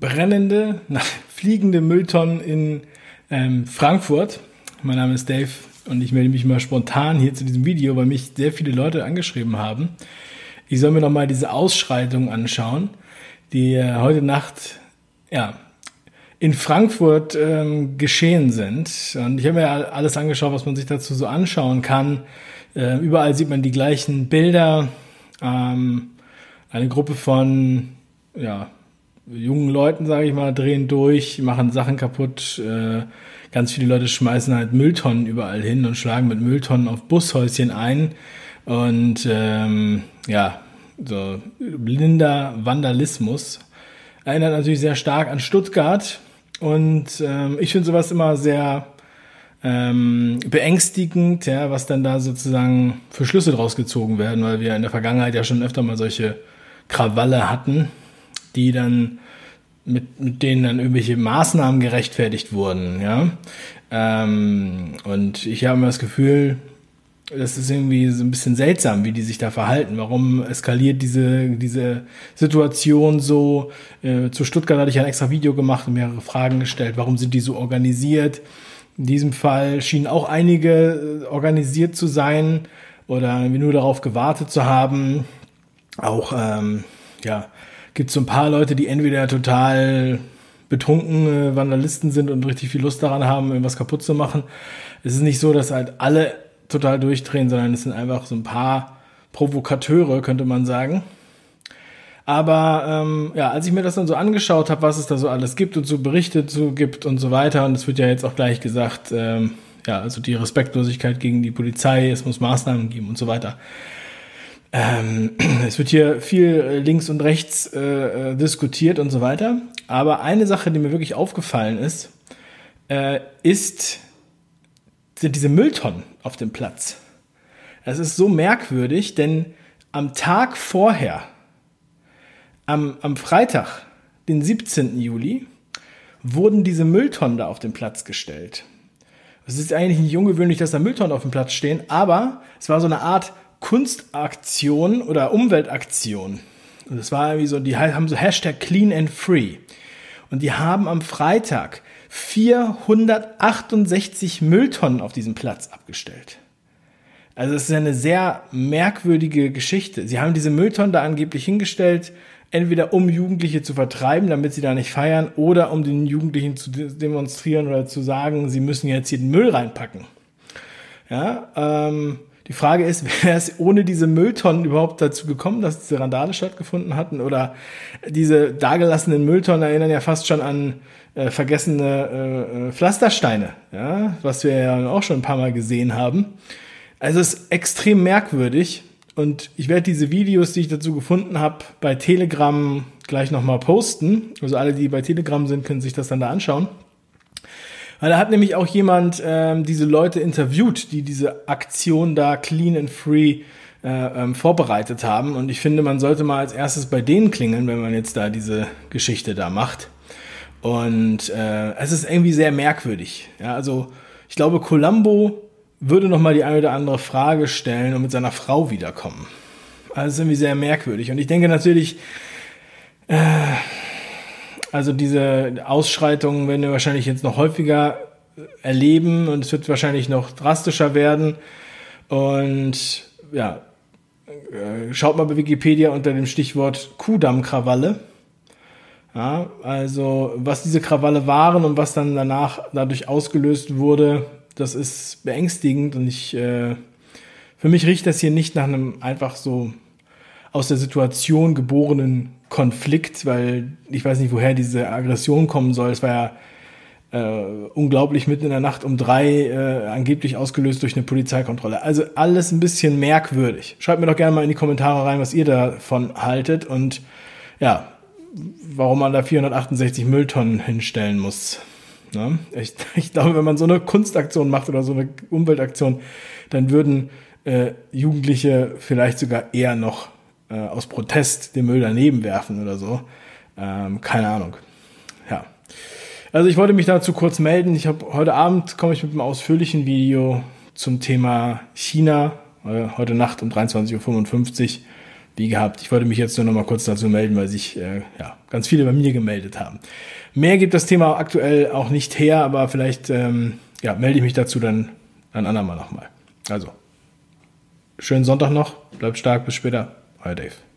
brennende, fliegende Mülltonnen in ähm, Frankfurt. Mein Name ist Dave und ich melde mich mal spontan hier zu diesem Video, weil mich sehr viele Leute angeschrieben haben. Ich soll mir noch mal diese Ausschreitung anschauen, die äh, heute Nacht ja, in Frankfurt ähm, geschehen sind. Und ich habe mir alles angeschaut, was man sich dazu so anschauen kann. Äh, überall sieht man die gleichen Bilder. Ähm, eine Gruppe von ja, jungen Leuten, sage ich mal, drehen durch, machen Sachen kaputt. Äh, ganz viele Leute schmeißen halt Mülltonnen überall hin und schlagen mit Mülltonnen auf Bushäuschen ein. Und ähm, ja, so blinder Vandalismus. Erinnert natürlich sehr stark an Stuttgart. Und ähm, ich finde sowas immer sehr ähm, beängstigend, ja, was dann da sozusagen für Schlüsse draus gezogen werden, weil wir in der Vergangenheit ja schon öfter mal solche Krawalle hatten, die dann mit, mit denen dann irgendwelche Maßnahmen gerechtfertigt wurden, ja. Ähm, und ich habe immer das Gefühl, das ist irgendwie so ein bisschen seltsam, wie die sich da verhalten. Warum eskaliert diese, diese Situation so? Äh, zu Stuttgart hatte ich ein extra Video gemacht und mehrere Fragen gestellt. Warum sind die so organisiert? In diesem Fall schienen auch einige äh, organisiert zu sein oder nur darauf gewartet zu haben. Auch, ähm, ja, gibt es so ein paar Leute, die entweder total betrunkene Vandalisten sind und richtig viel Lust daran haben, irgendwas kaputt zu machen. Es ist nicht so, dass halt alle total durchdrehen, sondern es sind einfach so ein paar Provokateure, könnte man sagen. Aber ähm, ja, als ich mir das dann so angeschaut habe, was es da so alles gibt und so Berichte zu gibt und so weiter, und es wird ja jetzt auch gleich gesagt, ähm, ja, also die Respektlosigkeit gegen die Polizei, es muss Maßnahmen geben und so weiter. Ähm, es wird hier viel links und rechts äh, äh, diskutiert und so weiter. Aber eine Sache, die mir wirklich aufgefallen ist, äh, ist, sind diese Mülltonnen auf dem Platz. Es ist so merkwürdig, denn am Tag vorher, am, am Freitag, den 17. Juli, wurden diese Mülltonnen da auf den Platz gestellt. Es ist eigentlich nicht ungewöhnlich, dass da Mülltonnen auf dem Platz stehen, aber es war so eine Art Kunstaktion oder Umweltaktion. Und das war irgendwie so, die haben so Hashtag Clean and Free. Und die haben am Freitag 468 Mülltonnen auf diesem Platz abgestellt. Also es ist eine sehr merkwürdige Geschichte. Sie haben diese Mülltonnen da angeblich hingestellt, entweder um Jugendliche zu vertreiben, damit sie da nicht feiern, oder um den Jugendlichen zu demonstrieren oder zu sagen, sie müssen jetzt hier den Müll reinpacken. Ja, ähm, die Frage ist, wäre es ohne diese Mülltonnen überhaupt dazu gekommen, dass diese Randale stattgefunden hatten? Oder diese dagelassenen Mülltonnen erinnern ja fast schon an äh, vergessene äh, äh, Pflastersteine, ja, was wir ja auch schon ein paar Mal gesehen haben. Also es ist extrem merkwürdig und ich werde diese Videos, die ich dazu gefunden habe, bei Telegram gleich nochmal posten. Also alle, die bei Telegram sind, können sich das dann da anschauen. Weil da hat nämlich auch jemand ähm, diese Leute interviewt, die diese Aktion da Clean and Free äh, ähm, vorbereitet haben. Und ich finde, man sollte mal als erstes bei denen klingeln, wenn man jetzt da diese Geschichte da macht. Und äh, es ist irgendwie sehr merkwürdig. Ja, also ich glaube, Columbo würde noch mal die eine oder andere Frage stellen und mit seiner Frau wiederkommen. Also es ist irgendwie sehr merkwürdig. Und ich denke natürlich, äh, also diese Ausschreitungen werden wir wahrscheinlich jetzt noch häufiger erleben und es wird wahrscheinlich noch drastischer werden. Und ja, äh, schaut mal bei Wikipedia unter dem Stichwort Kuhdammkrawalle. Ja, also was diese Krawalle waren und was dann danach dadurch ausgelöst wurde, das ist beängstigend und ich äh, für mich riecht das hier nicht nach einem einfach so aus der Situation geborenen Konflikt, weil ich weiß nicht, woher diese Aggression kommen soll. Es war ja äh, unglaublich mitten in der Nacht um drei, äh, angeblich ausgelöst durch eine Polizeikontrolle. Also alles ein bisschen merkwürdig. Schreibt mir doch gerne mal in die Kommentare rein, was ihr davon haltet und ja, warum man da 468 Mülltonnen hinstellen muss. Ne? Ich, ich glaube, wenn man so eine Kunstaktion macht oder so eine Umweltaktion, dann würden äh, Jugendliche vielleicht sogar eher noch äh, aus Protest den Müll daneben werfen oder so. Ähm, keine Ahnung. Ja. Also ich wollte mich dazu kurz melden. Ich habe heute Abend komme ich mit einem ausführlichen Video zum Thema China. Äh, heute Nacht um 23.55 Uhr wie gehabt. Ich wollte mich jetzt nur noch mal kurz dazu melden, weil sich äh, ja, ganz viele bei mir gemeldet haben. Mehr gibt das Thema aktuell auch nicht her, aber vielleicht ähm, ja, melde ich mich dazu dann ein andermal nochmal. Also, schönen Sonntag noch, bleibt stark, bis später, euer Dave.